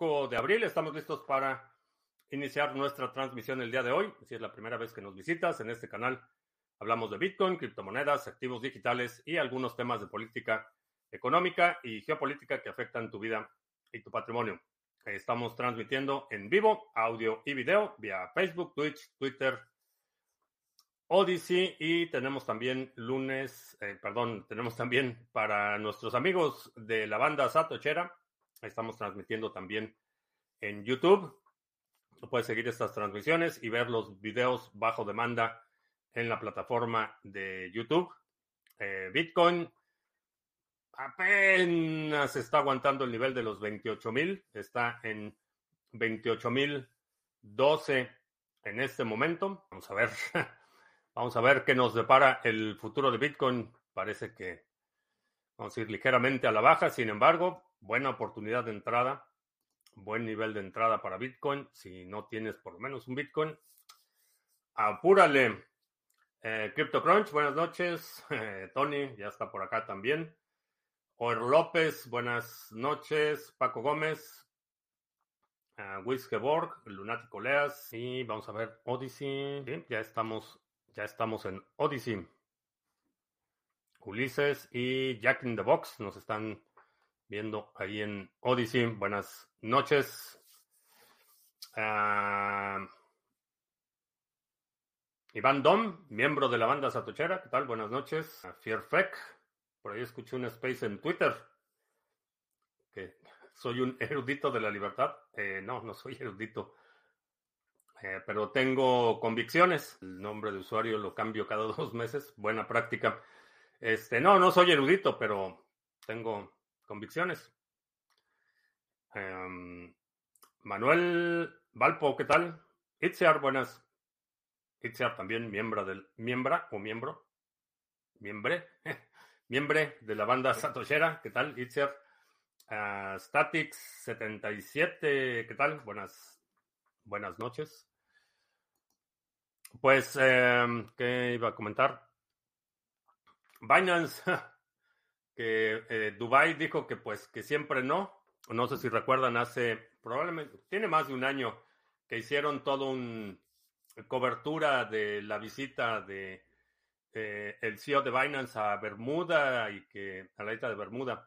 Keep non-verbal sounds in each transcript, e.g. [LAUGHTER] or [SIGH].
5 de abril. Estamos listos para iniciar nuestra transmisión el día de hoy. Si es la primera vez que nos visitas en este canal, hablamos de Bitcoin, criptomonedas, activos digitales y algunos temas de política económica y geopolítica que afectan tu vida y tu patrimonio. Estamos transmitiendo en vivo, audio y video vía Facebook, Twitch, Twitter, Odyssey y tenemos también lunes, eh, perdón, tenemos también para nuestros amigos de la banda Satochera, estamos transmitiendo también en YouTube. Puedes seguir estas transmisiones y ver los videos bajo demanda en la plataforma de YouTube. Eh, Bitcoin apenas está aguantando el nivel de los 28 mil, está en 28 mil 12 en este momento. Vamos a ver. [LAUGHS] Vamos a ver qué nos depara el futuro de Bitcoin. Parece que vamos a ir ligeramente a la baja. Sin embargo, buena oportunidad de entrada. Buen nivel de entrada para Bitcoin. Si no tienes por lo menos un Bitcoin, apúrale. Eh, CryptoCrunch, buenas noches. Eh, [LAUGHS] Tony, ya está por acá también. Oer López, buenas noches. Paco Gómez. Uh, Wiskeborg, Lunático Leas. Y vamos a ver Odyssey. ya estamos ya estamos en Odyssey. Ulises y Jack in the Box nos están viendo ahí en Odyssey. Buenas noches. Uh, Iván Dom, miembro de la banda Satochera. ¿Qué tal? Buenas noches. Fierfek. Por ahí escuché un space en Twitter. Que soy un erudito de la libertad. Eh, no, no soy erudito. Eh, pero tengo convicciones. El nombre de usuario lo cambio cada [LAUGHS] dos meses. Buena práctica. Este, no, no soy erudito, pero tengo convicciones. Um, Manuel Valpo, ¿qué tal? Itziar, buenas. Itziar también, miembro del, miembra o miembro, miembre, miembre de la banda Satoshera, ¿qué tal? Itziar. Uh, Statix 77, ¿qué tal? Buenas, buenas noches. Pues, eh, ¿qué iba a comentar? Binance, que eh, Dubai dijo que pues que siempre no. No sé si recuerdan, hace probablemente, tiene más de un año que hicieron todo un cobertura de la visita de eh, el CEO de Binance a Bermuda y que a la isla de Bermuda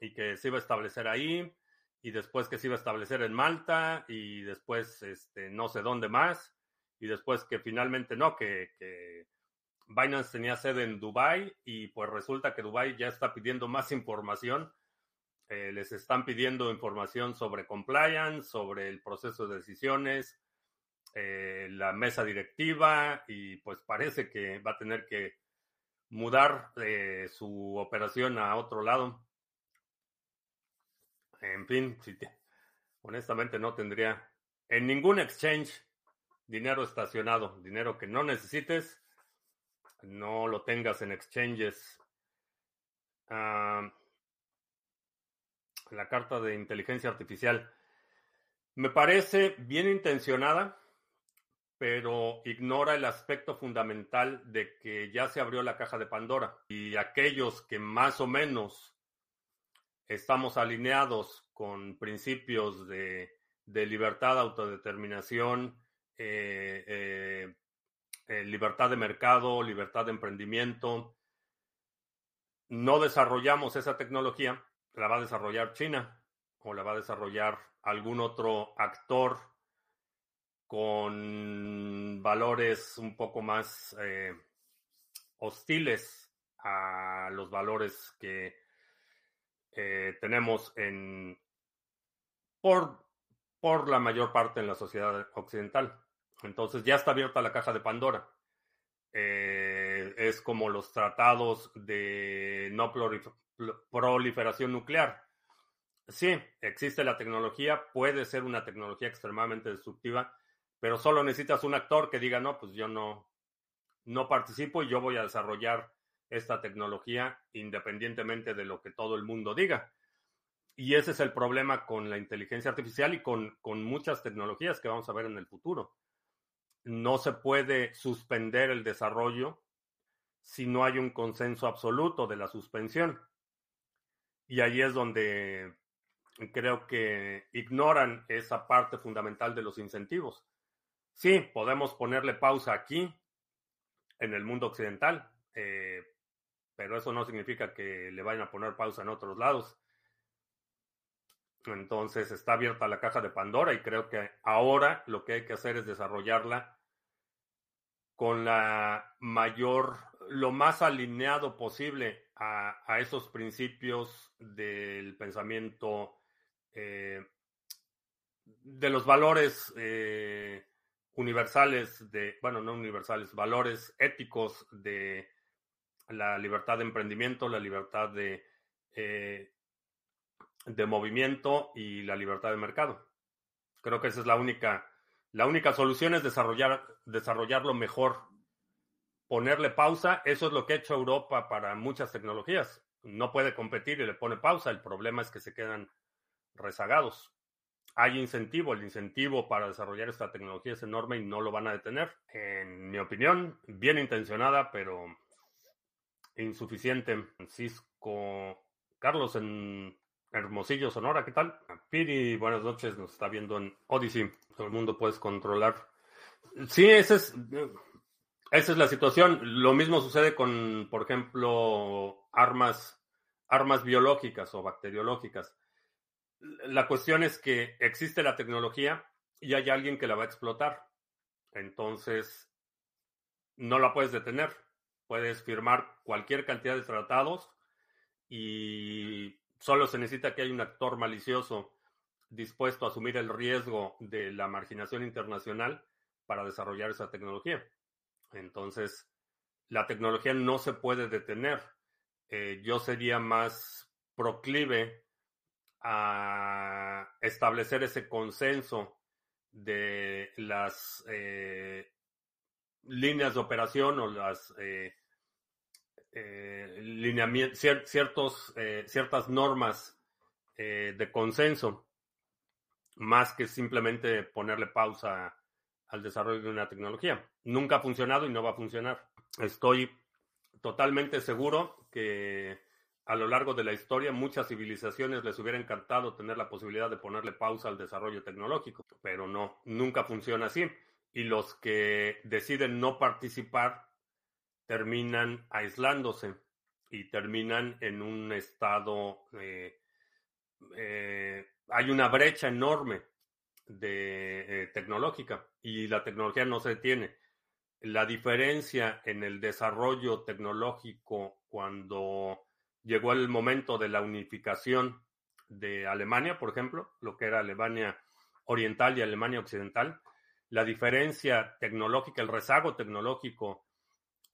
y que se iba a establecer ahí y después que se iba a establecer en Malta y después este no sé dónde más y después que finalmente no, que, que Binance tenía sede en Dubai y pues resulta que Dubai ya está pidiendo más información. Eh, les están pidiendo información sobre compliance, sobre el proceso de decisiones, eh, la mesa directiva y pues parece que va a tener que mudar eh, su operación a otro lado. En fin, honestamente no tendría en ningún exchange dinero estacionado, dinero que no necesites, no lo tengas en exchanges. Ah, la carta de inteligencia artificial me parece bien intencionada, pero ignora el aspecto fundamental de que ya se abrió la caja de Pandora y aquellos que más o menos estamos alineados con principios de, de libertad, autodeterminación, eh, eh, eh, libertad de mercado, libertad de emprendimiento. No desarrollamos esa tecnología, la va a desarrollar China o la va a desarrollar algún otro actor con valores un poco más hostiles a los valores que tenemos en por, por la mayor parte en la sociedad occidental. Entonces ya está abierta la caja de Pandora. Eh, es como los tratados de no proliferación nuclear. Sí, existe la tecnología, puede ser una tecnología extremadamente destructiva, pero solo necesitas un actor que diga, no, pues yo no, no participo y yo voy a desarrollar esta tecnología independientemente de lo que todo el mundo diga. Y ese es el problema con la inteligencia artificial y con, con muchas tecnologías que vamos a ver en el futuro no se puede suspender el desarrollo si no hay un consenso absoluto de la suspensión. Y ahí es donde creo que ignoran esa parte fundamental de los incentivos. Sí, podemos ponerle pausa aquí, en el mundo occidental, eh, pero eso no significa que le vayan a poner pausa en otros lados. Entonces está abierta la caja de Pandora y creo que ahora lo que hay que hacer es desarrollarla con la mayor, lo más alineado posible a, esos principios del pensamiento, eh, de los valores eh, universales, de, bueno, no universales, valores éticos de la libertad de emprendimiento, la libertad de, eh, de movimiento y la libertad de mercado. Creo que esa es la única, la única solución es desarrollar, desarrollarlo mejor, ponerle pausa. Eso es lo que ha hecho Europa para muchas tecnologías. No puede competir y le pone pausa. El problema es que se quedan rezagados. Hay incentivo, el incentivo para desarrollar esta tecnología es enorme y no lo van a detener. En mi opinión, bien intencionada, pero insuficiente. Francisco Carlos en Hermosillo, Sonora, ¿qué tal? Piri, buenas noches, nos está viendo en Odyssey. Todo el mundo puedes controlar. Sí, esa es, esa es la situación. Lo mismo sucede con, por ejemplo, armas, armas biológicas o bacteriológicas. La cuestión es que existe la tecnología y hay alguien que la va a explotar. Entonces, no la puedes detener. Puedes firmar cualquier cantidad de tratados y solo se necesita que haya un actor malicioso dispuesto a asumir el riesgo de la marginación internacional para desarrollar esa tecnología. Entonces, la tecnología no se puede detener. Eh, yo sería más proclive a establecer ese consenso de las eh, líneas de operación o las eh, eh, ciertos, eh, ciertas normas eh, de consenso, más que simplemente ponerle pausa al desarrollo de una tecnología. Nunca ha funcionado y no va a funcionar. Estoy totalmente seguro que a lo largo de la historia muchas civilizaciones les hubiera encantado tener la posibilidad de ponerle pausa al desarrollo tecnológico, pero no, nunca funciona así y los que deciden no participar terminan aislándose y terminan en un estado, eh, eh, hay una brecha enorme de eh, tecnológica y la tecnología no se detiene. La diferencia en el desarrollo tecnológico cuando llegó el momento de la unificación de Alemania, por ejemplo, lo que era Alemania Oriental y Alemania Occidental, la diferencia tecnológica, el rezago tecnológico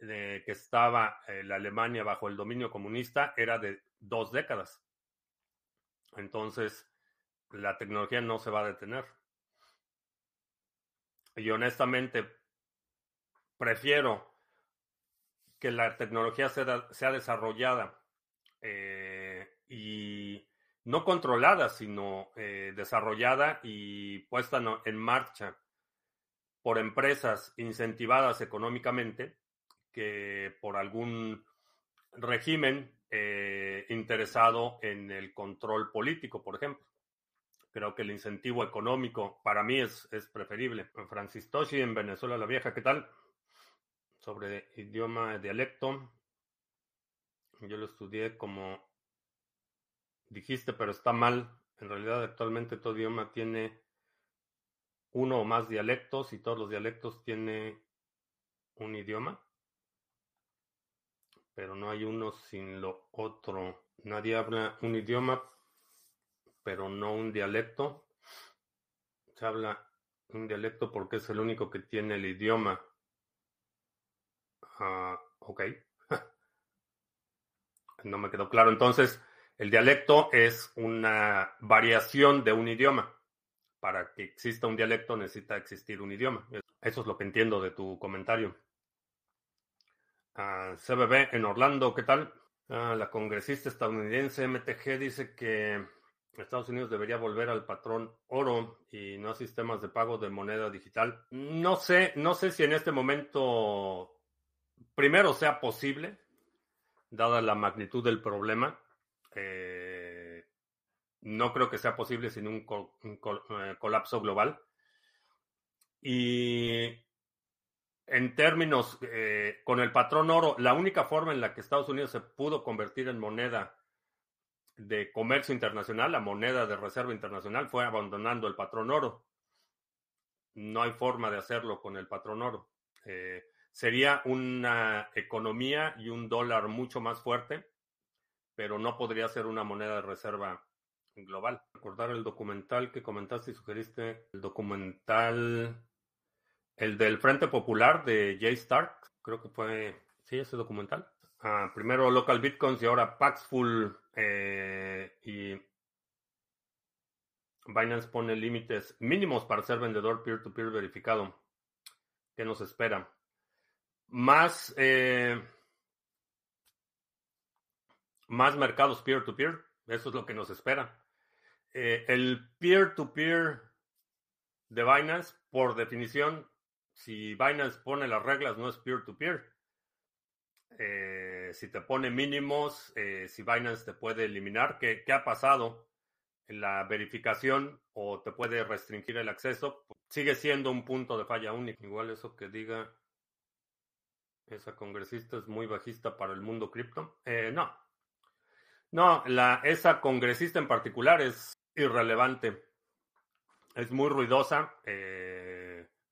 de que estaba la Alemania bajo el dominio comunista era de dos décadas. Entonces, la tecnología no se va a detener. Y honestamente, prefiero que la tecnología sea, sea desarrollada eh, y no controlada, sino eh, desarrollada y puesta en marcha por empresas incentivadas económicamente que por algún régimen eh, interesado en el control político, por ejemplo. Creo que el incentivo económico para mí es, es preferible. Francis Toshi en Venezuela la Vieja, ¿qué tal? Sobre idioma, dialecto. Yo lo estudié como dijiste, pero está mal. En realidad actualmente todo idioma tiene uno o más dialectos y todos los dialectos tienen un idioma, pero no hay uno sin lo otro. Nadie habla un idioma, pero no un dialecto. Se habla un dialecto porque es el único que tiene el idioma. Ah, ok. [LAUGHS] no me quedó claro. Entonces, el dialecto es una variación de un idioma para que exista un dialecto necesita existir un idioma. Eso es lo que entiendo de tu comentario. Ah, CBB en Orlando, ¿qué tal? Ah, la congresista estadounidense MTG dice que Estados Unidos debería volver al patrón oro y no a sistemas de pago de moneda digital. No sé, no sé si en este momento primero sea posible, dada la magnitud del problema. Eh, no creo que sea posible sin un, eh, colapso global. Y en términos, eh, con el patrón oro, la única forma en la que Estados Unidos se pudo convertir en moneda de comercio internacional, la moneda de reserva internacional, fue abandonando el patrón oro. No hay forma de hacerlo con el patrón oro. Eh, sería una economía y un dólar mucho más fuerte, pero no podría ser una moneda de reserva global. Recordar el documental que comentaste y sugeriste, el documental, el del Frente Popular de Jay Stark, creo que fue, sí, ese documental. Ah, primero Local Bitcoins y ahora Paxful eh, y Binance pone límites mínimos para ser vendedor peer-to-peer verificado. ¿Qué nos espera? Más, eh, más mercados peer-to-peer. Eso es lo que nos espera. Eh, el peer-to-peer de Binance, por definición, si Binance pone las reglas, no es peer-to-peer. Eh, si te pone mínimos, eh, si Binance te puede eliminar, ¿qué, ¿qué, ha pasado la verificación o te puede restringir el acceso? Sigue siendo un punto de falla único. Igual eso que diga esa congresista es muy bajista para el mundo cripto. no. No, la, esa congresista en particular es irrelevante. Es muy ruidosa, eh,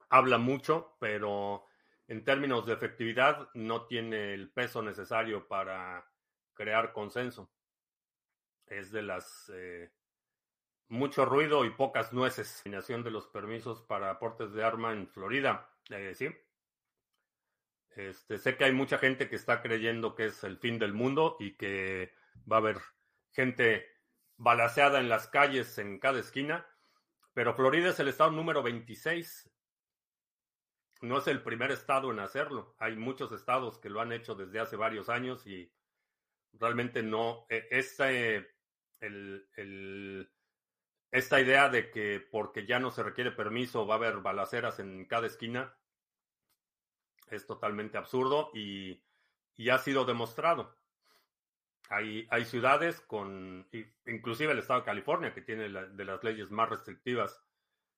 habla mucho, pero en términos de efectividad no tiene el peso necesario para crear consenso. Es de las eh, mucho ruido y pocas nueces. Eliminación de los permisos para aportes de arma en Florida. Eh, sí. Este, sé que hay mucha gente que está creyendo que es el fin del mundo y que va a haber gente balaseada en las calles en cada esquina, pero Florida es el estado número 26. No es el primer estado en hacerlo. Hay muchos estados que lo han hecho desde hace varios años y realmente no. E, este, el, esta idea de que porque ya no se requiere permiso va a haber balaceras en cada esquina es totalmente absurdo y, y ha sido demostrado. Hay, ciudades con, inclusive el estado de California, que tiene de las leyes más restrictivas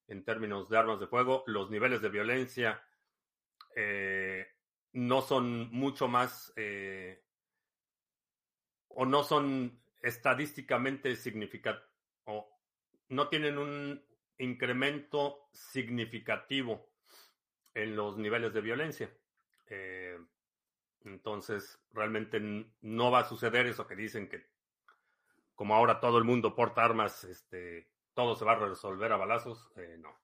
en términos de armas de fuego. Los niveles de violencia eh, no son mucho más eh, o no son estadísticamente significativos o no tienen un incremento significativo en los niveles de violencia. Eh, entonces, realmente no va a suceder eso que dicen que como ahora todo el mundo porta armas, este, todo se va a resolver a balazos. No.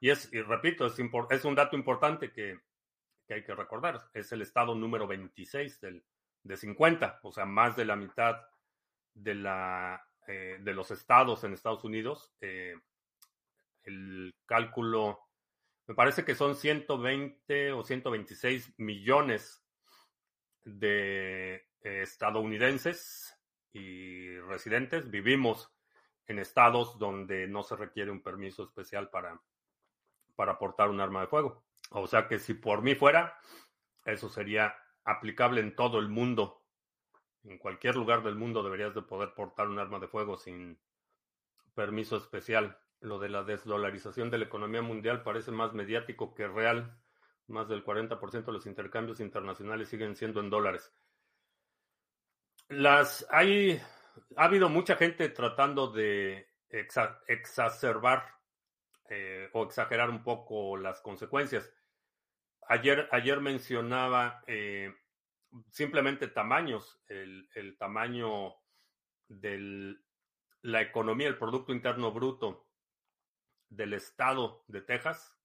Y es, y repito, es, es un dato importante que, que, hay que recordar. Es el estado número 26 del, de 50, o sea, más de la mitad de, la, eh, de los estados en Estados Unidos. Eh, el cálculo, me parece que son 120 o 126 millones de eh, estadounidenses y residentes vivimos en estados donde no se requiere un permiso especial para, para portar un arma de fuego. O sea que si por mí fuera, eso sería aplicable en todo el mundo. En cualquier lugar del mundo deberías de poder portar un arma de fuego sin permiso especial. Lo de la desdolarización de la economía mundial parece más mediático que real. Más del 40% de los intercambios internacionales siguen siendo en dólares. Las hay ha habido mucha gente tratando de exacerbar eh, o exagerar un poco las consecuencias. Ayer, ayer mencionaba eh, simplemente tamaños, el, el tamaño de la economía, el Producto Interno Bruto del estado de Texas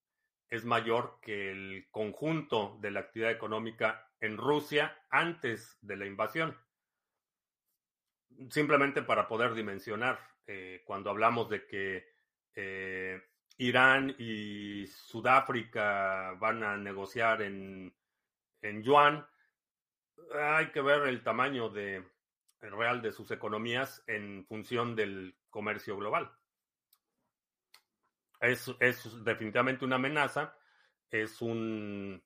es mayor que el conjunto de la actividad económica en Rusia antes de la invasión. Simplemente para poder dimensionar, eh, cuando hablamos de que Irán y Sudáfrica van a negociar en, en yuan, hay que ver el tamaño real de sus economías en función del comercio global es, es definitivamente una amenaza, es un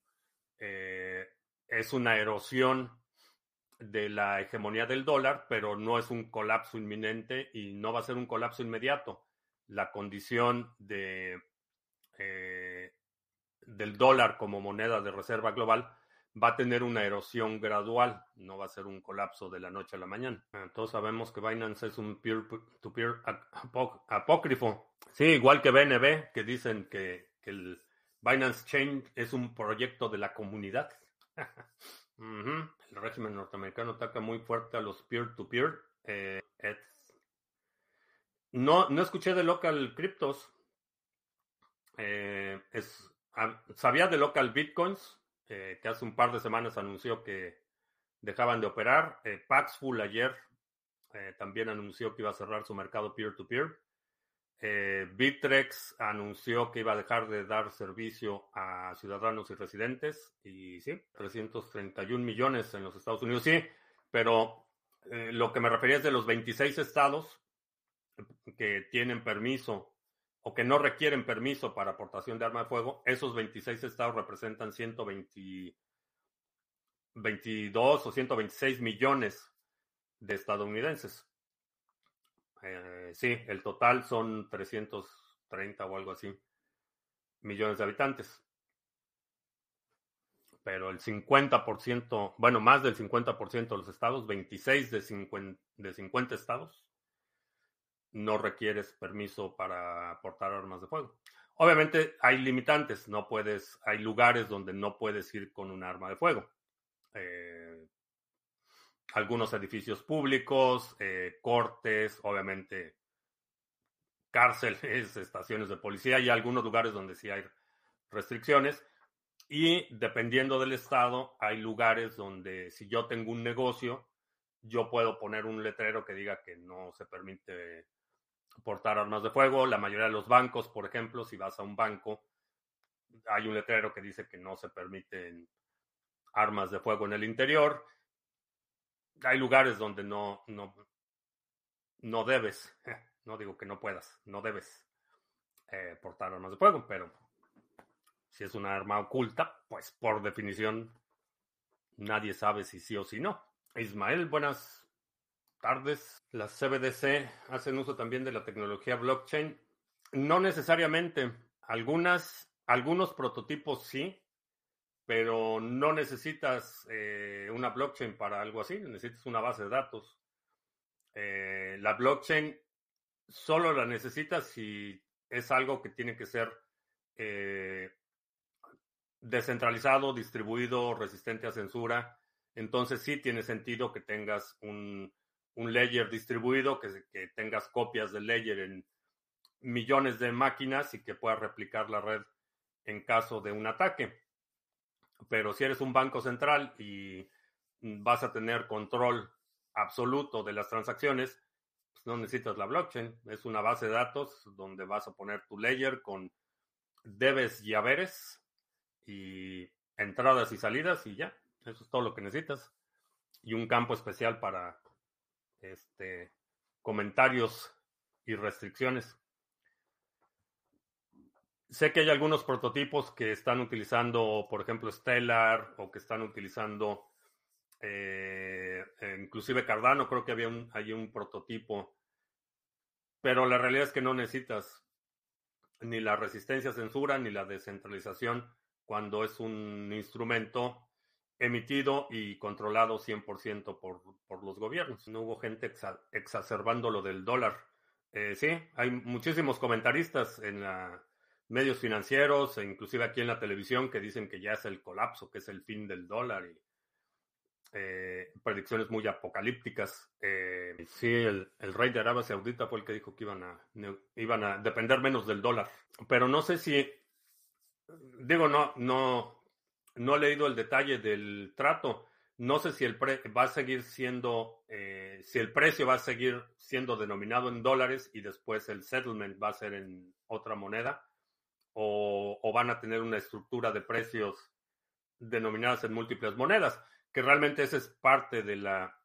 eh, es una erosión de la hegemonía del dólar, pero no es un colapso inminente y no va a ser un colapso inmediato. La condición de, eh, del dólar como moneda de reserva global va a tener una erosión gradual, no va a ser un colapso de la noche a la mañana. Todos sabemos que Binance es un peer-to-peer apócrifo. Sí, igual que BNB, que dicen que, el Binance Chain es un proyecto de la comunidad. [LAUGHS] El régimen norteamericano ataca muy fuerte a los peer-to-peer. No, no escuché de local cryptos. Eh, es, sabía de local bitcoins, eh, que hace un par de semanas anunció que dejaban de operar. Eh, Paxful ayer eh, también anunció que iba a cerrar su mercado peer-to-peer. Bitrex anunció que iba a dejar de dar servicio a ciudadanos y residentes. Y sí, 331 millones en los Estados Unidos, sí, pero lo que me refería es de los 26 estados que tienen permiso o que no requieren permiso para aportación de arma de fuego, esos 26 estados representan 122 o 126 millones de estadounidenses. Eh, sí, el total son 330 o algo así millones de habitantes. Pero el 50%, bueno, más del 50% de los estados, 26 de 50, de 50 estados, no requieres permiso para portar armas de fuego. Obviamente hay limitantes, no puedes, hay lugares donde no puedes ir con un arma de fuego. Eh, algunos edificios públicos, eh, cortes, obviamente cárceles, [LAUGHS] estaciones de policía y algunos lugares donde sí hay restricciones. Y dependiendo del estado, hay lugares donde si yo tengo un negocio, yo puedo poner un letrero que diga que no se permite portar armas de fuego. La mayoría de los bancos, por ejemplo, si vas a un banco, hay un letrero que dice que no se permiten armas de fuego en el interior. Hay lugares donde no, no, no debes, [LAUGHS] no digo que no puedas, no debes eh, portar armas de fuego, pero si es una arma oculta, pues por definición nadie sabe si sí o si no. Ismael, buenas tardes. Las CBDC hacen uso también de la tecnología blockchain. No necesariamente. Algunas, algunos prototipos sí, pero no necesitas eh, una blockchain para algo así. Necesitas una base de datos. Eh, la blockchain solo la necesitas si es algo que tiene que ser eh, descentralizado, distribuido, resistente a censura. Entonces sí tiene sentido que tengas un un ledger distribuido, que, tengas copias del ledger en millones de máquinas y que puedas replicar la red en caso de un ataque. Pero si eres un banco central y vas a tener control absoluto de las transacciones, pues no necesitas la blockchain. Es una base de datos donde vas a poner tu ledger con debes y haberes y entradas y salidas y ya. Eso es todo lo que necesitas. Y un campo especial para este, comentarios y restricciones. Sé que hay algunos prototipos que están utilizando, por ejemplo, Stellar o que están utilizando eh, inclusive Cardano, creo que había un, hay un prototipo, pero la realidad es que no necesitas ni la resistencia a censura ni la descentralización cuando es un instrumento emitido y controlado 100% por, por los gobiernos. No hubo gente exacerbando lo del dólar. Eh, sí, hay muchísimos comentaristas en la, medios financieros e inclusive aquí en la televisión que dicen que ya es el colapso, que es el fin del dólar y eh, predicciones muy apocalípticas. Eh, sí, el, el, rey de Arabia Saudita fue el que dijo que iban a, iban a depender menos del dólar. Pero no sé si, digo, no, no, no he leído el detalle del trato. No sé si el pre va a seguir siendo, eh, si el precio va a seguir siendo denominado en dólares y después el settlement va a ser en otra moneda o, o van a tener una estructura de precios denominadas en múltiples monedas, que realmente esa es parte de la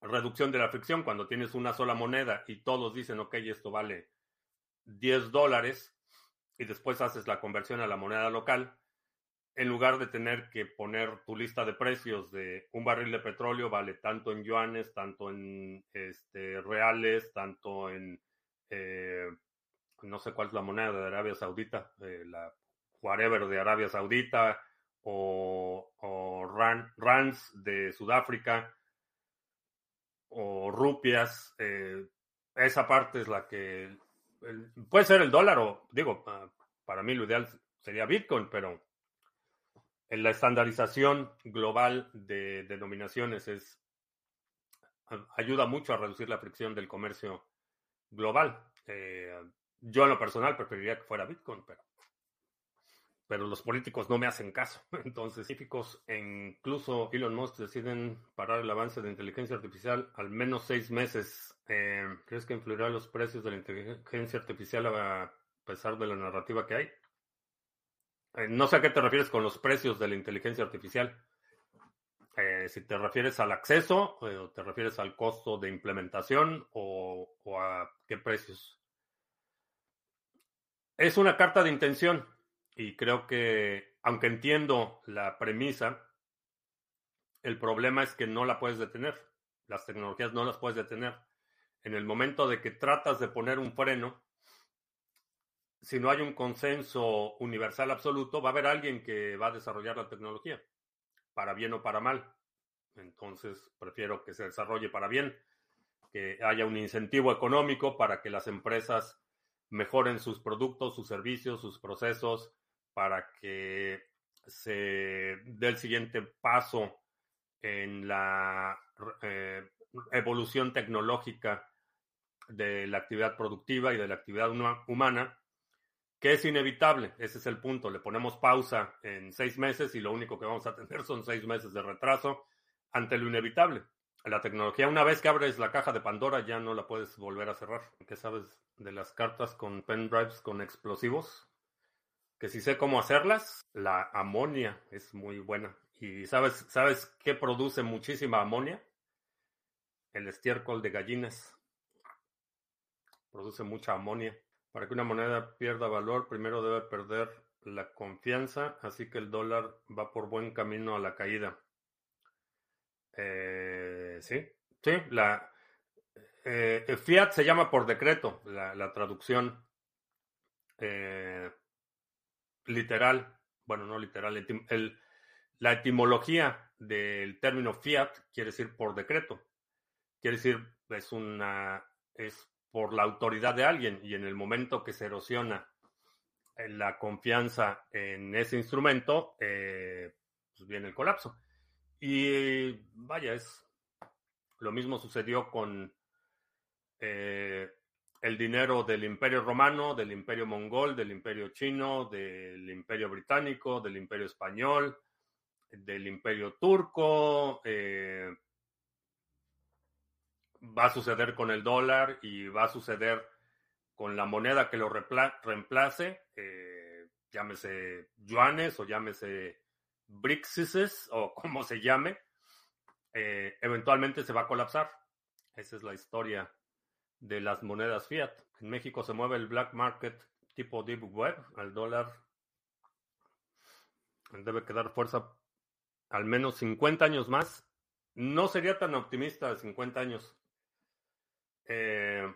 reducción de la fricción. Cuando tienes una sola moneda y todos dicen, ok, esto vale 10 dólares y después haces la conversión a la moneda local, en lugar de tener que poner tu lista de precios de un barril de petróleo vale tanto en yuanes, tanto en este, reales, tanto en, eh, no sé cuál es la moneda de Arabia Saudita, eh, la whatever de Arabia Saudita o, o rands de Sudáfrica o rupias. Eh, esa parte es la que puede ser el dólar o digo, para mí lo ideal sería Bitcoin, pero la estandarización global de denominaciones es ayuda mucho a reducir la fricción del comercio global. Eh, yo en lo personal preferiría que fuera Bitcoin, pero, pero los políticos no me hacen caso. [LAUGHS] Entonces, científicos e incluso Elon Musk deciden parar el avance de inteligencia artificial al menos seis meses. Eh, ¿Crees que influirá los precios de la inteligencia artificial a pesar de la narrativa que hay? Eh, no sé a qué te refieres con los precios de la inteligencia artificial. Eh, si te refieres al acceso eh, o te refieres al costo de implementación o, a qué precios. Es una carta de intención y creo que, aunque entiendo la premisa, el problema es que no la puedes detener. Las tecnologías no las puedes detener. En el momento de que tratas de poner un freno, si no hay un consenso universal absoluto, va a haber alguien que va a desarrollar la tecnología, para bien o para mal. Entonces, prefiero que se desarrolle para bien, que haya un incentivo económico para que las empresas mejoren sus productos, sus servicios, sus procesos, para que se dé el siguiente paso en la eh, evolución tecnológica de la actividad productiva y de la actividad humana que es inevitable, ese es el punto. Le ponemos pausa en seis meses y lo único que vamos a tener son seis meses de retraso ante lo inevitable. La tecnología, una vez que abres la caja de Pandora, ya no la puedes volver a cerrar. ¿Qué sabes de las cartas con pendrives con explosivos? Que si sé cómo hacerlas, la amonia es muy buena. ¿Y sabes, sabes qué produce muchísima amonia? El estiércol de gallinas. Produce mucha amonia. Para que una moneda pierda valor, primero debe perder la confianza, así que el dólar va por buen camino a la caída. Eh, sí, sí, la eh, fiat se llama por decreto, la, traducción eh, literal, bueno, no literal, la etimología del término fiat quiere decir por decreto, quiere decir es una es por la autoridad de alguien y en el momento que se erosiona eh, la confianza en ese instrumento, eh, pues viene el colapso. Y vaya, es lo mismo sucedió con eh, el dinero del imperio romano, del imperio mongol, del imperio chino, del imperio británico, del imperio español, del imperio turco, va a suceder con el dólar y va a suceder con la moneda que lo reemplace, eh, llámese yuanes o llámese brixises o [LAUGHS] como se llame, eh, eventualmente se va a colapsar. Esa es la historia de las monedas fiat. En México se mueve el black market tipo deep web, al dólar debe quedar fuerza al menos 50 años más. No sería tan optimista de 50 años. Eh,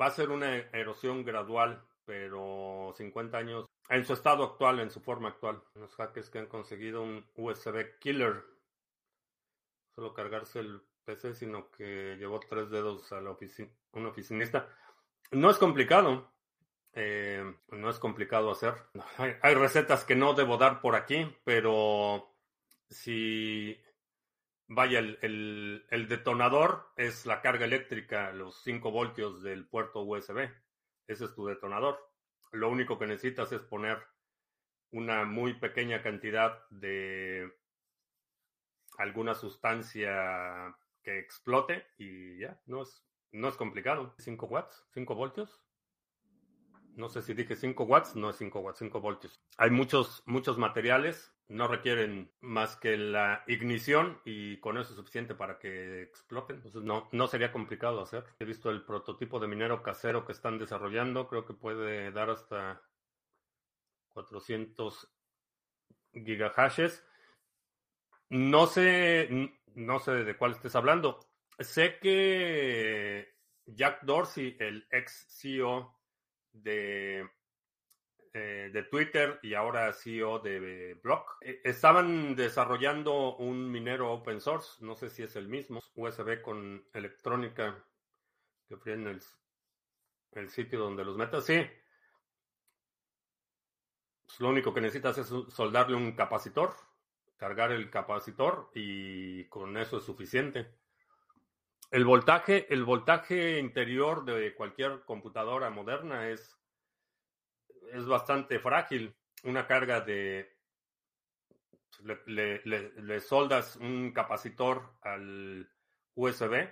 va a ser una erosión gradual, pero 50 años en su estado actual, en su forma actual. Los hackers que han conseguido un USB killer, solo cargarse el PC, sino que llevó tres dedos a la oficina, un oficinista. No es complicado. Eh, no es complicado hacer. [LAUGHS] hay, recetas que no debo dar por aquí, pero si Vaya, el, detonador es la carga eléctrica, los 5 voltios del puerto USB. Ese es tu detonador. Lo único que necesitas es poner una muy pequeña cantidad de alguna sustancia que explote y ya, no es, no es complicado. 5 watts, 5 voltios. No sé si dije 5 watts, no es 5 watts, 5 voltios. Hay muchos, muchos materiales no requieren más que la ignición y con eso es suficiente para que exploten. Entonces no, no sería complicado hacer. He visto el prototipo de minero casero que están desarrollando. Creo que puede dar hasta 400 gigahashes. No sé, no sé de cuál estés hablando. Sé que Jack Dorsey, el ex CEO de, eh, de Twitter y ahora CEO de Block, eh, estaban desarrollando un minero open source. No sé si es el mismo, USB con electrónica que fríen el, el sitio donde los metas. Sí, pues, lo único que necesitas es soldarle un capacitor, cargar el capacitor y con eso es suficiente. El voltaje, el voltaje interior de cualquier computadora moderna es, es bastante frágil. Una carga de le, soldas un capacitor al USB.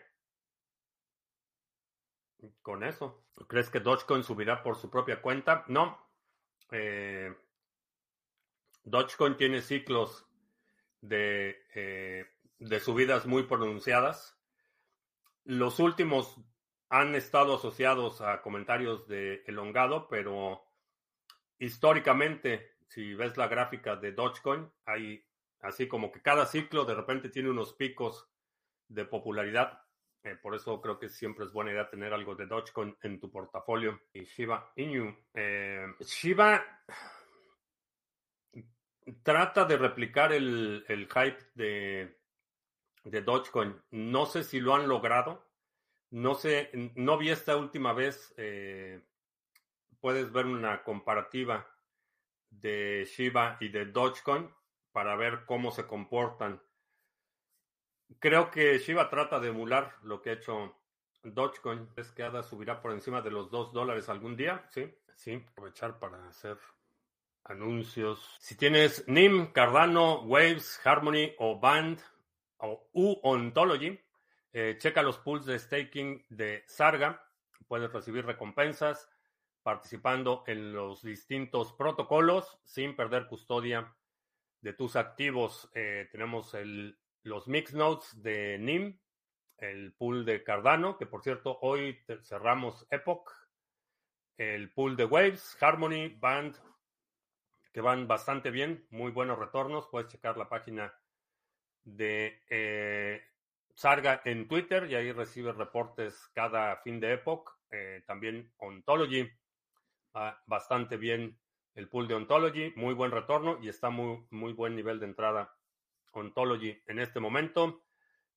Con eso. ¿Crees que Dogecoin subirá por su propia cuenta? No. Eh, Dogecoin tiene ciclos de, eh, de subidas muy pronunciadas. Los últimos han estado asociados a comentarios de elongado, pero históricamente, si ves la gráfica de Dogecoin, hay así como que cada ciclo de repente tiene unos picos de popularidad. Eh, por eso creo que siempre es buena idea tener algo de Dogecoin en tu portafolio. Y Shiba Inu. Eh, Shiba trata de replicar el, hype de, Dogecoin. No sé si lo han logrado. No sé, no vi esta última vez. Eh, puedes ver una comparativa de Shiba y de Dogecoin para ver cómo se comportan. Creo que Shiba trata de emular lo que ha hecho Dogecoin. ¿Es que ADA subirá por encima de los 2 dólares algún día? Sí, sí, aprovechar para hacer anuncios. Si tienes NIM, Cardano, Waves, Harmony o Band o U Ontology, eh, checa los pools de staking de Sarga. Puedes recibir recompensas participando en los distintos protocolos sin perder custodia de tus activos. Eh, tenemos el, los mix nodes de NIM, el pool de Cardano, que por cierto hoy cerramos Epoch, el pool de Waves, Harmony, Band, que van bastante bien, muy buenos retornos. Puedes checar la página de eh, Sarga en Twitter y ahí recibes reportes cada fin de época. Eh, también Ontology, bastante bien el pool de Ontology, muy buen retorno y está muy, muy buen nivel de entrada Ontology en este momento.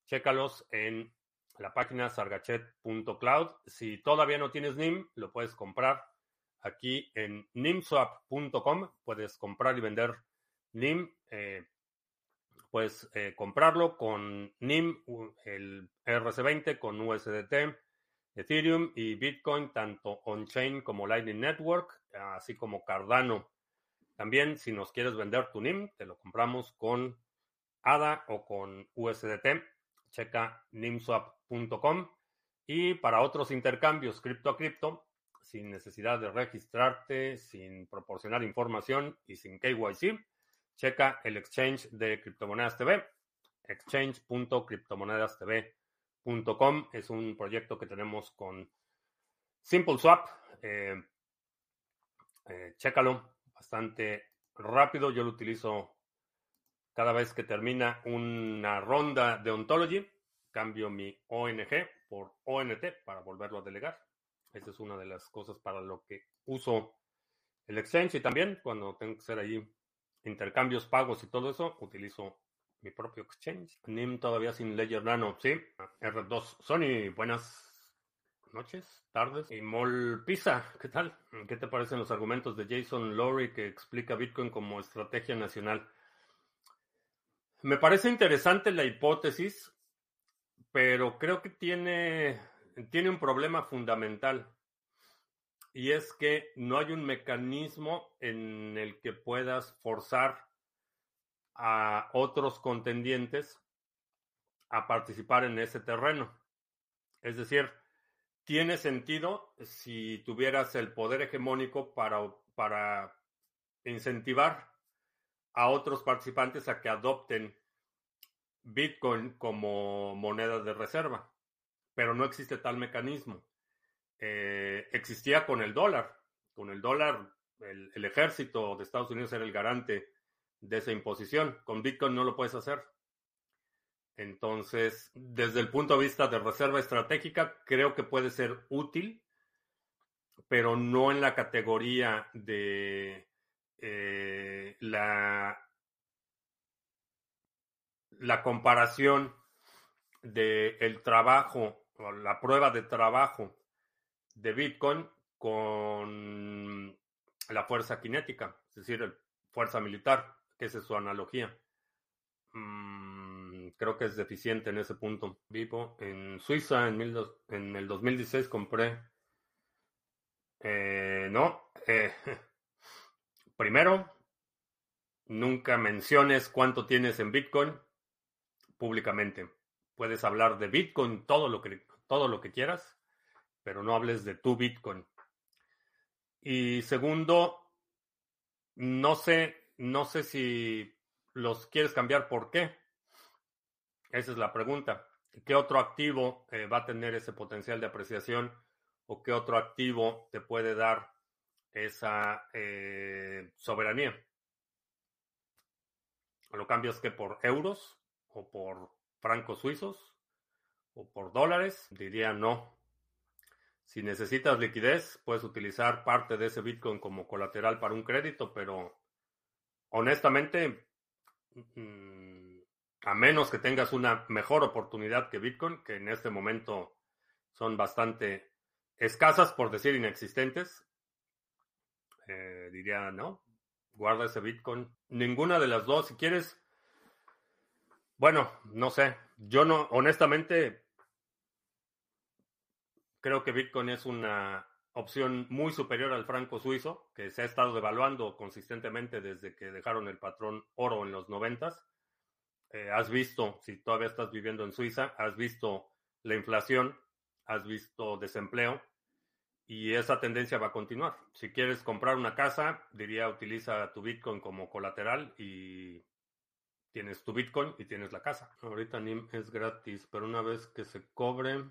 Chécalos en la página sargachet.cloud. Si todavía no tienes NIM, lo puedes comprar Aquí en nimswap.com puedes comprar y vender NIM. Eh, puedes eh, comprarlo con NIM, el RC20 con USDT, Ethereum y Bitcoin, tanto on-chain como Lightning Network, así como Cardano. También, si nos quieres vender tu NIM, te lo compramos con ADA o con USDT. Checa nimswap.com. Y para otros intercambios cripto a cripto, sin necesidad de registrarte, sin proporcionar información y sin KYC. Checa el exchange de Criptomonedas TV, Es un proyecto que tenemos con SimpleSwap. Eh, eh, chécalo, bastante rápido. Yo lo utilizo cada vez que termina una ronda de Ontology. Cambio mi ONG por ONT para volverlo a delegar. Esa es una de las cosas para lo que uso el exchange y también cuando tengo que hacer ahí intercambios, pagos y todo eso, utilizo mi propio exchange. NIM todavía sin Ledger Nano, sí. R2 Sony, buenas noches, tardes. Y Mol Pisa, ¿qué tal? ¿Qué te parecen los argumentos de Jason Lowry que explica Bitcoin como estrategia nacional? Me parece interesante la hipótesis, pero creo que tiene tiene un problema fundamental y es que no hay un mecanismo en el que puedas forzar a otros contendientes a participar en ese terreno. Es decir, tiene sentido si tuvieras el poder hegemónico para, para incentivar a otros participantes a que adopten Bitcoin como moneda de reserva pero no existe tal mecanismo. Eh, existía con el dólar. Con el dólar, el, ejército de Estados Unidos era el garante de esa imposición. Con Bitcoin no lo puedes hacer. Entonces, desde el punto de vista de reserva estratégica, creo que puede ser útil, pero no en la categoría de eh, la, la comparación del el trabajo la prueba de trabajo de Bitcoin con la fuerza cinética, es decir, fuerza militar, que es su analogía. Mm, creo que es deficiente en ese punto. Vivo en Suiza en, en el 2016 compré. Eh, no. Eh, [LAUGHS] primero, nunca menciones cuánto tienes en Bitcoin públicamente. Puedes hablar de Bitcoin todo lo que, todo lo que quieras, pero no hables de tu Bitcoin. Y segundo, no sé, no sé si los quieres cambiar, ¿por qué? Esa es la pregunta. ¿Qué otro activo eh, va a tener ese potencial de apreciación o qué otro activo te puede dar esa eh, soberanía? ¿Lo cambias que por euros o por francos suizos o por dólares? Diría no. Si necesitas liquidez, puedes utilizar parte de ese Bitcoin como colateral para un crédito, pero honestamente, mm, a menos que tengas una mejor oportunidad que Bitcoin, que en este momento son bastante escasas, por decir inexistentes, eh, diría, no, guarda ese Bitcoin. Ninguna de las dos, si quieres, bueno, no sé, yo no, honestamente, Creo que Bitcoin es una opción muy superior al franco suizo, que se ha estado devaluando consistentemente desde que dejaron el patrón oro en los noventas. Eh, has visto, si todavía estás viviendo en Suiza, has visto la inflación, has visto desempleo y esa tendencia va a continuar. Si quieres comprar una casa, diría utiliza tu Bitcoin como colateral y tienes tu Bitcoin y tienes la casa. Ahorita NIM es gratis, pero una vez que se cobre,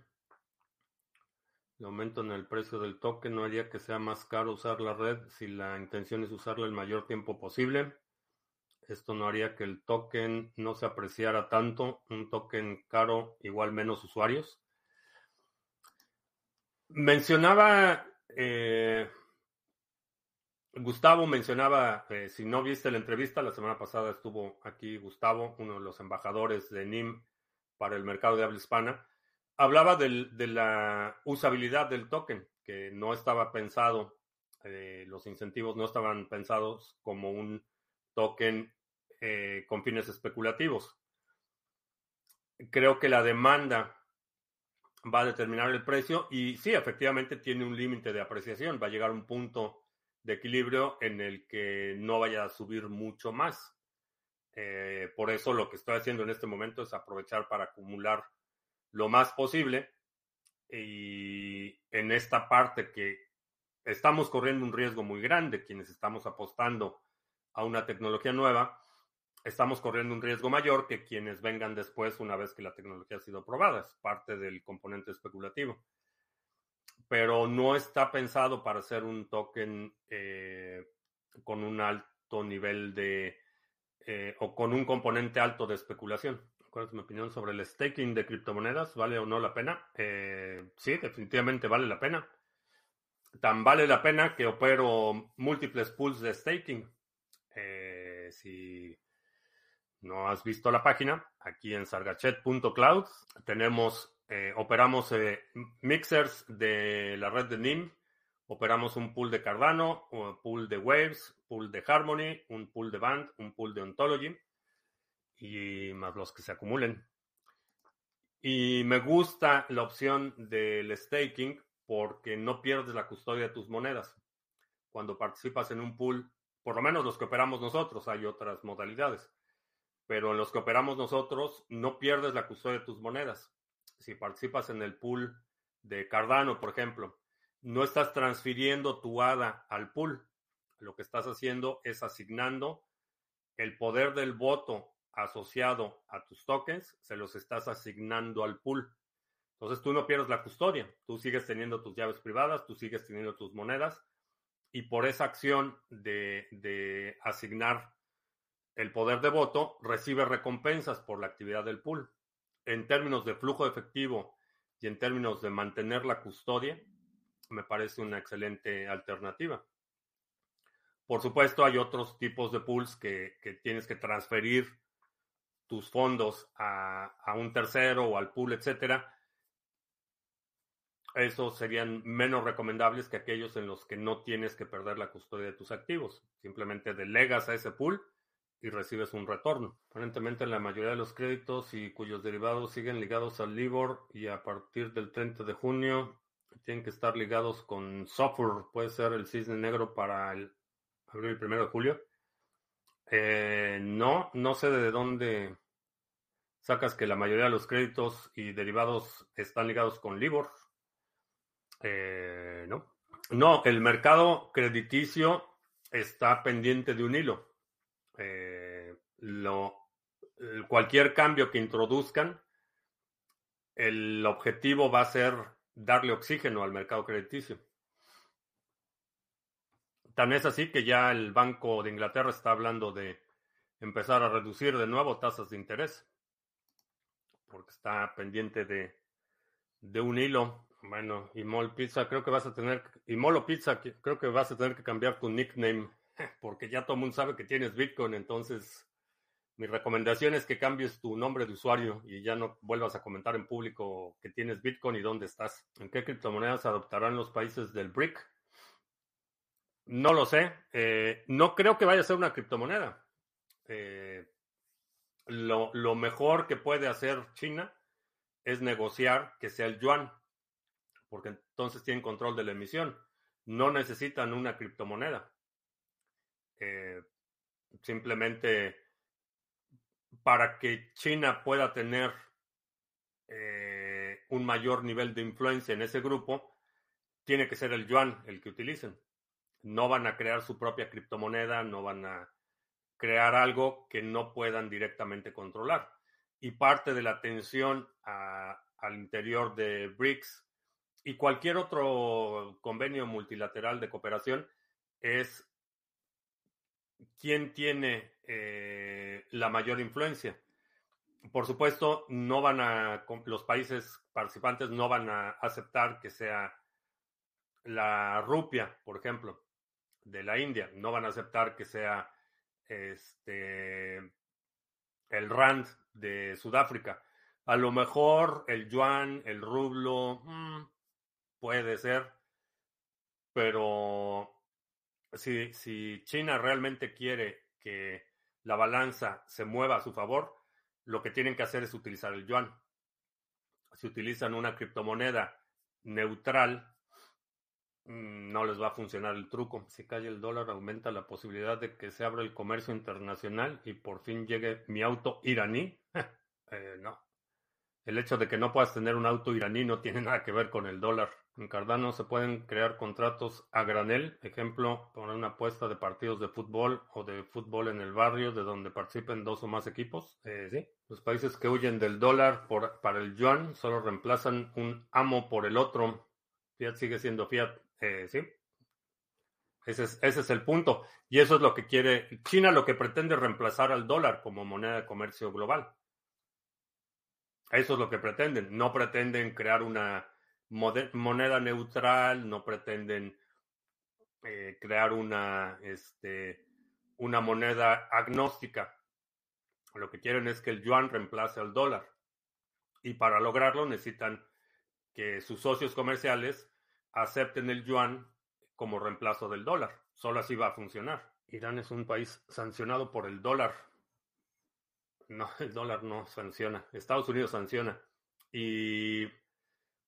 el aumento en el precio del token no haría que sea más caro usar la red si la intención es usarla el mayor tiempo posible. Esto no haría que el token no se apreciara tanto. Un token caro, igual menos usuarios. Mencionaba, eh, Gustavo mencionaba, eh, si no viste la entrevista, la semana pasada estuvo aquí Gustavo, uno de los embajadores de NIM para el mercado de habla hispana hablaba de la usabilidad del token, que no estaba pensado, eh, los incentivos no estaban pensados como un token eh, con fines especulativos. Creo que la demanda va a determinar el precio y sí, efectivamente tiene un límite de apreciación, va a llegar a un punto de equilibrio en el que no vaya a subir mucho más. Eh, por eso lo que estoy haciendo en este momento es aprovechar para acumular lo más posible. Y en esta parte que estamos corriendo un riesgo muy grande, quienes estamos apostando a una tecnología nueva, estamos corriendo un riesgo mayor que quienes vengan después una vez que la tecnología ha sido probada. Es parte del componente especulativo. Pero no está pensado para ser un token eh, con un alto nivel de, eh, o con un componente alto de especulación. ¿Cuál es mi opinión sobre el staking de criptomonedas? ¿Vale o no la pena? Eh, sí, definitivamente vale la pena. Tan vale la pena que opero múltiples pools de staking. Eh, si no has visto la página, aquí en sargachet.cloud tenemos, eh, operamos mixers de la red de NIM, operamos un pool de Cardano, un pool de Waves, pool de Harmony, un pool de Band, un pool de Ontology y más los que se acumulen. Y me gusta la opción del staking porque no pierdes la custodia de tus monedas. Cuando participas en un pool, por lo menos los que operamos nosotros, hay otras modalidades, pero en los que operamos nosotros no pierdes la custodia de tus monedas. Si participas en el pool de Cardano, por ejemplo, no estás transfiriendo tu ADA al pool. Lo que estás haciendo es asignando el poder del voto asociado a tus tokens, se los estás asignando al pool. Entonces tú no pierdes la custodia, tú sigues teniendo tus llaves privadas, tú sigues teniendo tus monedas y por esa acción de, asignar el poder de voto recibe recompensas por la actividad del pool. En términos de flujo efectivo y en términos de mantener la custodia, me parece una excelente alternativa. Por supuesto, hay otros tipos de pools que tienes que transferir tus fondos a, un tercero o al pool, etcétera. Esos serían menos recomendables que aquellos en los que no tienes que perder la custodia de tus activos. Simplemente delegas a ese pool y recibes un retorno. Aparentemente la mayoría de los créditos y cuyos derivados siguen ligados al LIBOR y a partir del 30 de junio tienen que estar ligados con software. Puede ser el cisne negro para el abril el primero de julio. Eh, no, no sé de dónde sacas que la mayoría de los créditos y derivados están ligados con LIBOR. Eh, no. No, el mercado crediticio está pendiente de un hilo. Eh, lo, cualquier cambio que introduzcan, el objetivo va a ser darle oxígeno al mercado crediticio. Tan es así que ya el Banco de Inglaterra está hablando de empezar a reducir de nuevo tasas de interés, porque está pendiente de, de un hilo. Bueno, y Mol Pizza, creo que vas a tener, y Molo Pizza, creo que vas a tener que cambiar tu nickname, [LAUGHS] porque ya todo el mundo sabe que tienes Bitcoin, entonces mi recomendación es que cambies tu nombre de usuario y ya no vuelvas a comentar en público que tienes Bitcoin y dónde estás. ¿En qué criptomonedas adoptarán los países del BRIC? No lo sé. Eh, no creo que vaya a ser una criptomoneda. Eh, lo, mejor que puede hacer China es negociar que sea el yuan, porque entonces tienen control de la emisión. No necesitan una criptomoneda. Eh, simplemente para que China pueda tener un mayor nivel de influencia en ese grupo, tiene que ser el yuan el que utilicen no van a crear su propia criptomoneda, no van a crear algo que no puedan directamente controlar. Y parte de la atención al interior de BRICS y cualquier otro convenio multilateral de cooperación es quién tiene eh, la mayor influencia. Por supuesto, no van a, los países participantes no van a aceptar que sea la rupia, por ejemplo de la India. No van a aceptar que sea este el rand de Sudáfrica. A lo mejor el yuan, el rublo, mm, puede ser, pero si, si China realmente quiere que la balanza se mueva a su favor, lo que tienen que hacer es utilizar el yuan. Si utilizan una criptomoneda neutral, no les va a funcionar el truco. Si cae el dólar, aumenta la posibilidad de que se abra el comercio internacional y por fin llegue mi auto iraní. [LAUGHS] eh, no. El hecho de que no puedas tener un auto iraní no tiene nada que ver con el dólar. En Cardano se pueden crear contratos a granel, ejemplo, poner una apuesta de partidos de fútbol o de fútbol en el barrio de donde participen dos o más equipos. Eh, sí. Los países que huyen del dólar por, para el yuan solo reemplazan un amo por el otro. Fiat sigue siendo fiat. Eh, sí. Ese es, ese es el punto. Y eso es lo que quiere. China lo que pretende reemplazar al dólar como moneda de comercio global. Eso es lo que pretenden. No pretenden crear una moneda neutral, no pretenden eh, crear una, este, una moneda agnóstica. Lo que quieren es que el yuan reemplace al dólar. Y para lograrlo necesitan que sus socios comerciales acepten el yuan como reemplazo del dólar. Solo así va a funcionar. Irán es un país sancionado por el dólar. No, [LAUGHS] el dólar no sanciona. Estados Unidos sanciona. Y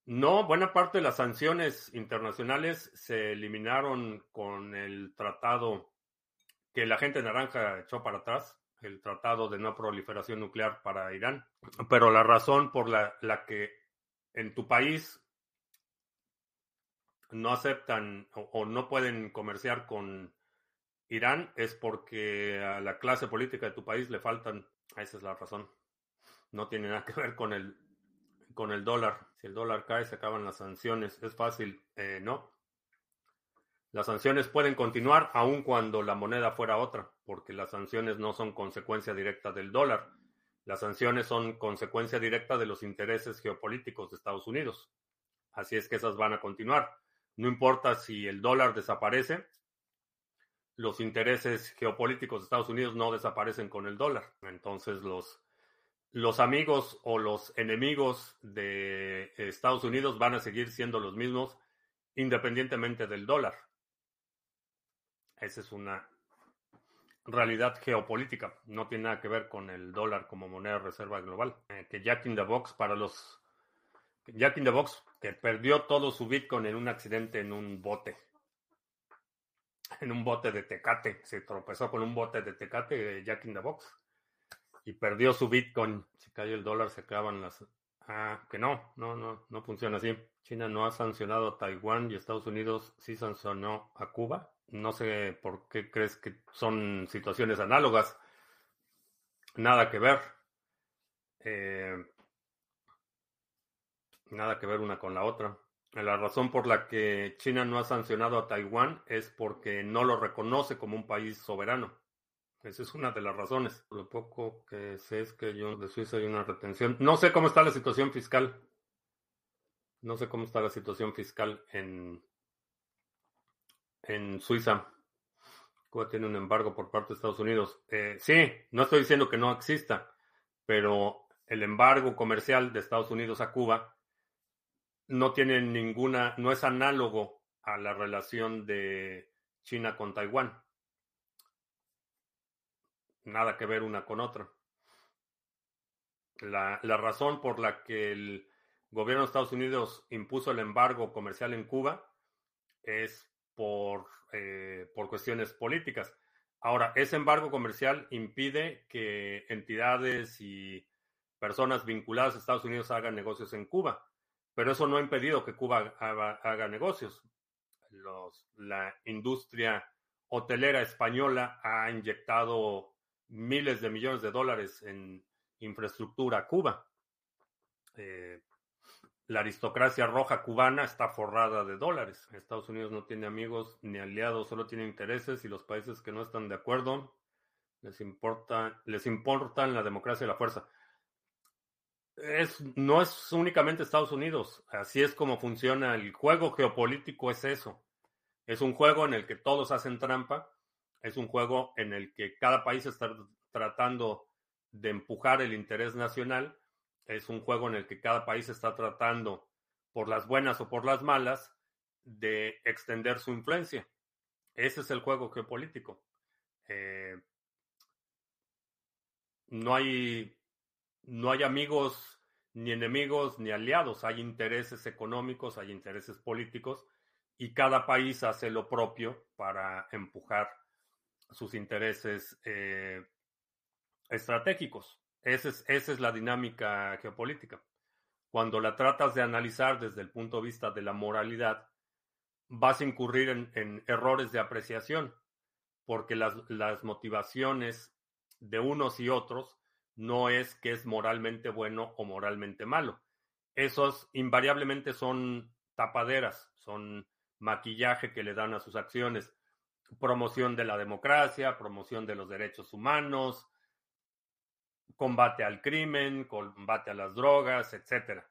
no, buena parte de las sanciones internacionales se eliminaron con el tratado que la gente naranja echó para atrás, el tratado de no proliferación nuclear para Irán. Pero la razón por la, la que en tu país no aceptan o, no pueden comerciar con Irán es porque a la clase política de tu país le faltan. Esa es la razón. No tiene nada que ver con el, con el dólar. Si el dólar cae, se acaban las sanciones. Es fácil. Eh, no. Las sanciones pueden continuar aun cuando la moneda fuera otra, porque las sanciones no son consecuencia directa del dólar. Las sanciones son consecuencia directa de los intereses geopolíticos de Estados Unidos. Así es que esas van a continuar. No importa si el dólar desaparece, los intereses geopolíticos de Estados Unidos no desaparecen con el dólar. Entonces los, los amigos o los enemigos de Estados Unidos van a seguir siendo los mismos independientemente del dólar. Esa es una realidad geopolítica. No tiene nada que ver con el dólar como moneda reserva global. Eh, que Jack in the Box para los... Jack in the Box que perdió todo su Bitcoin en un accidente en un bote. En un bote de tecate. Se tropezó con un bote de tecate Jack in the Box. Y perdió su Bitcoin. Si cae el dólar se acaban las... Ah, que no, no, no, no funciona así. China no ha sancionado a Taiwán y Estados Unidos sí sancionó a Cuba. No sé por qué crees que son situaciones análogas. Nada que ver. Eh, nada que ver una con la otra. La razón por la que China no ha sancionado a Taiwán es porque no lo reconoce como un país soberano. Esa es una de las razones. Lo poco que sé es que yo de Suiza hay una retención. No sé cómo está la situación fiscal. No sé cómo está la situación fiscal en, en Suiza. Cuba tiene un embargo por parte de Estados Unidos. Eh, sí, no estoy diciendo que no exista, pero el embargo comercial de Estados Unidos a Cuba no tiene ninguna, no es análogo a la relación de China con Taiwán. Nada que ver una con otra. La, la razón por la que el gobierno de Estados Unidos impuso el embargo comercial en Cuba es por, eh, por cuestiones políticas. Ahora, ese embargo comercial impide que entidades y personas vinculadas a Estados Unidos hagan negocios en Cuba, pero eso no ha impedido que Cuba haga, negocios. la industria hotelera española ha inyectado miles de millones de dólares en infraestructura a Cuba. Eh, la aristocracia roja cubana está forrada de dólares. Estados Unidos no tiene amigos ni aliados, solo tiene intereses y los países que no están de acuerdo les importa, les importan la democracia y la fuerza. Es, no es únicamente Estados Unidos, así es como funciona el juego geopolítico, es eso. Es un juego en el que todos hacen trampa, es un juego en el que cada país está tratando de empujar el interés nacional es un juego en el que cada país está tratando, por las buenas o por las malas, de extender su influencia. Ese es el juego geopolítico. Eh, no hay, no hay amigos ni enemigos ni aliados, hay intereses económicos, hay intereses políticos y cada país hace lo propio para empujar sus intereses eh, estratégicos. Esa es, esa es la dinámica geopolítica. Cuando la tratas de analizar desde el punto de vista de la moralidad, vas a incurrir en, errores de apreciación, porque las, las motivaciones de unos y otros no es que es moralmente bueno o moralmente malo. Esos invariablemente son tapaderas, son maquillaje que le dan a sus acciones. Promoción de la democracia, promoción de los derechos humanos, combate al crimen, combate a las drogas, etcétera.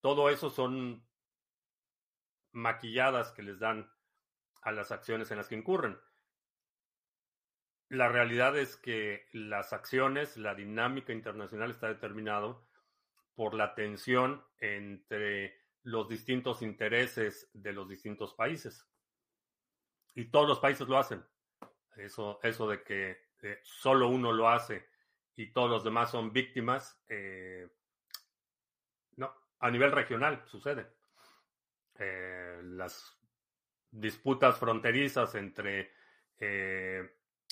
Todo eso son maquilladas que les dan a las acciones en las que incurren. La realidad es que las acciones, la dinámica internacional está determinado por la tensión entre los distintos intereses de los distintos países. Y todos los países lo hacen. Eso, eso de que eh, solo uno lo hace y todos los demás son víctimas, eh, no, a nivel regional sucede. Eh, las disputas fronterizas entre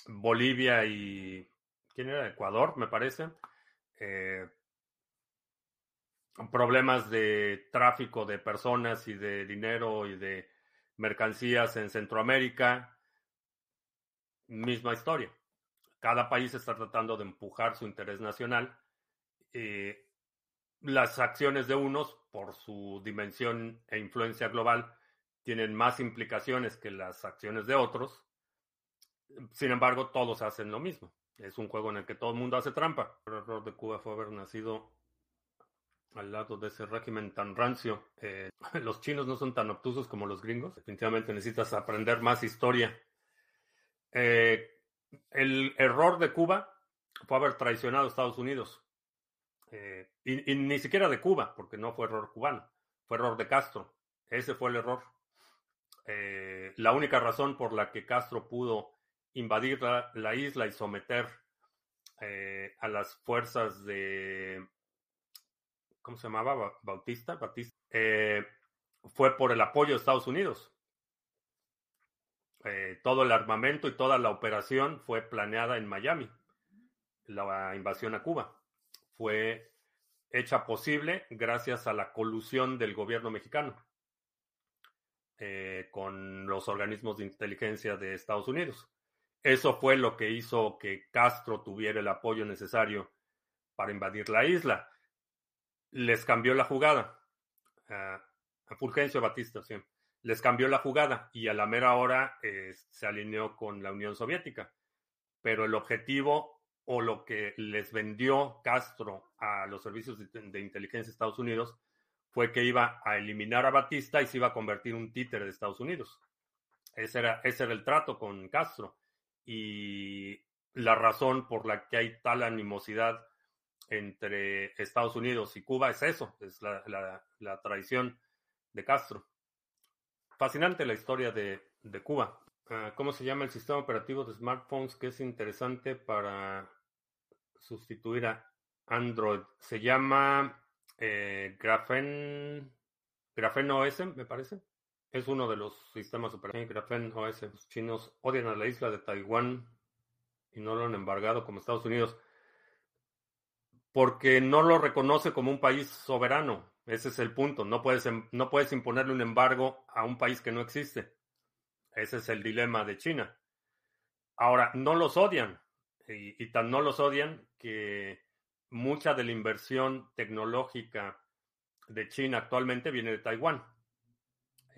Bolivia y, ¿quién era? Ecuador, me parece. problemas de tráfico de personas y de dinero y de mercancías en Centroamérica. Misma historia cada país está tratando de empujar su interés nacional. Eh, las acciones de unos, por su dimensión e influencia global, tienen más implicaciones que las acciones de otros. Sin embargo, todos hacen lo mismo. Es un juego en el que todo el mundo hace trampa. El error de Cuba fue haber nacido al lado de ese régimen tan rancio. Eh, [LAUGHS] los chinos no son tan obtusos como los gringos. Definitivamente necesitas aprender más historia. Eh, el error de Cuba fue haber traicionado a Estados Unidos. Eh, y, ni siquiera de Cuba, porque no fue error cubano, fue error de Castro. Ese fue el error. La única razón por la que Castro pudo invadir la, la isla y someter eh, a las fuerzas de, ¿cómo se llamaba? Bautista, eh, fue por el apoyo de Estados Unidos. Eh, todo el armamento y toda la operación fue planeada en Miami. La invasión a Cuba fue hecha posible gracias a la colusión del gobierno mexicano con los organismos de inteligencia de Estados Unidos. Eso fue lo que hizo que Castro tuviera el apoyo necesario para invadir la isla. Les cambió la jugada. Uh, a Fulgencio Batista, sí. Les cambió la jugada y a la mera hora eh, se alineó con la Unión Soviética. Pero el objetivo o lo que les vendió Castro a los servicios de, de inteligencia de Estados Unidos fue que iba a eliminar a Batista y se iba a convertir en un títere de Estados Unidos. Ese era, ese era el trato con Castro. Y la razón por la que hay tal animosidad entre Estados Unidos y Cuba es eso, es la, la, la traición de Castro. Fascinante la historia de, Cuba. Uh, ¿Cómo se llama el sistema operativo de smartphones que es interesante para sustituir a Android? Se llama eh, Graphene, Graphene OS, me parece. Es uno de los sistemas operativos. Graphene OS. Los chinos odian a la isla de Taiwán y no lo han embargado como Estados Unidos porque no lo reconoce como un país soberano. Ese es el punto. No puedes, no puedes imponerle un embargo a un país que no existe. Ese es el dilema de China. Ahora, no los odian. Y, y tan no los odian que mucha de la inversión tecnológica de China actualmente viene de Taiwán.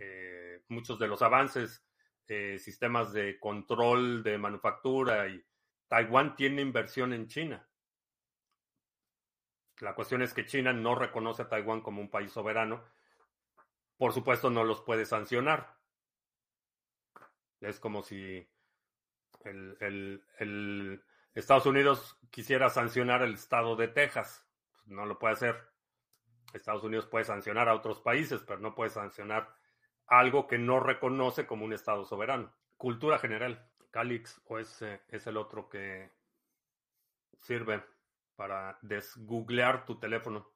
Eh, muchos de los avances, eh, sistemas de control de manufactura y Taiwán tiene inversión en China. La cuestión es que China no reconoce a Taiwán como un país soberano. Por supuesto, no los puede sancionar. Es como si el, Estados Unidos quisiera sancionar el estado de Texas. No lo puede hacer. Estados Unidos puede sancionar a otros países, pero no puede sancionar algo que no reconoce como un estado soberano. Cultura general. Calix OS es el otro que sirve para desgooglear tu teléfono.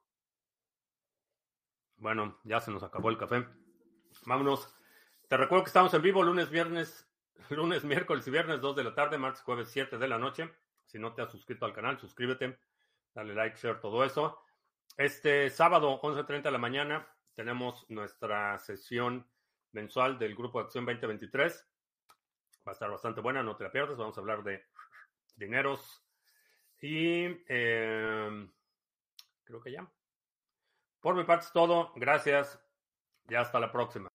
Bueno, ya se nos acabó el café. Vámonos. Te recuerdo que estamos en vivo lunes, viernes, [LAUGHS] lunes, miércoles y viernes 2 de la tarde, martes, jueves 7 de la noche. Si no te has suscrito al canal, suscríbete, dale like, share, todo eso. Este sábado, 11.30 de la mañana, tenemos nuestra sesión mensual del Grupo de Acción 2023. Va a estar bastante buena, no te la pierdas. Vamos a hablar de dineros, y eh, creo que ya. Por mi parte es todo. Gracias. Y hasta la próxima.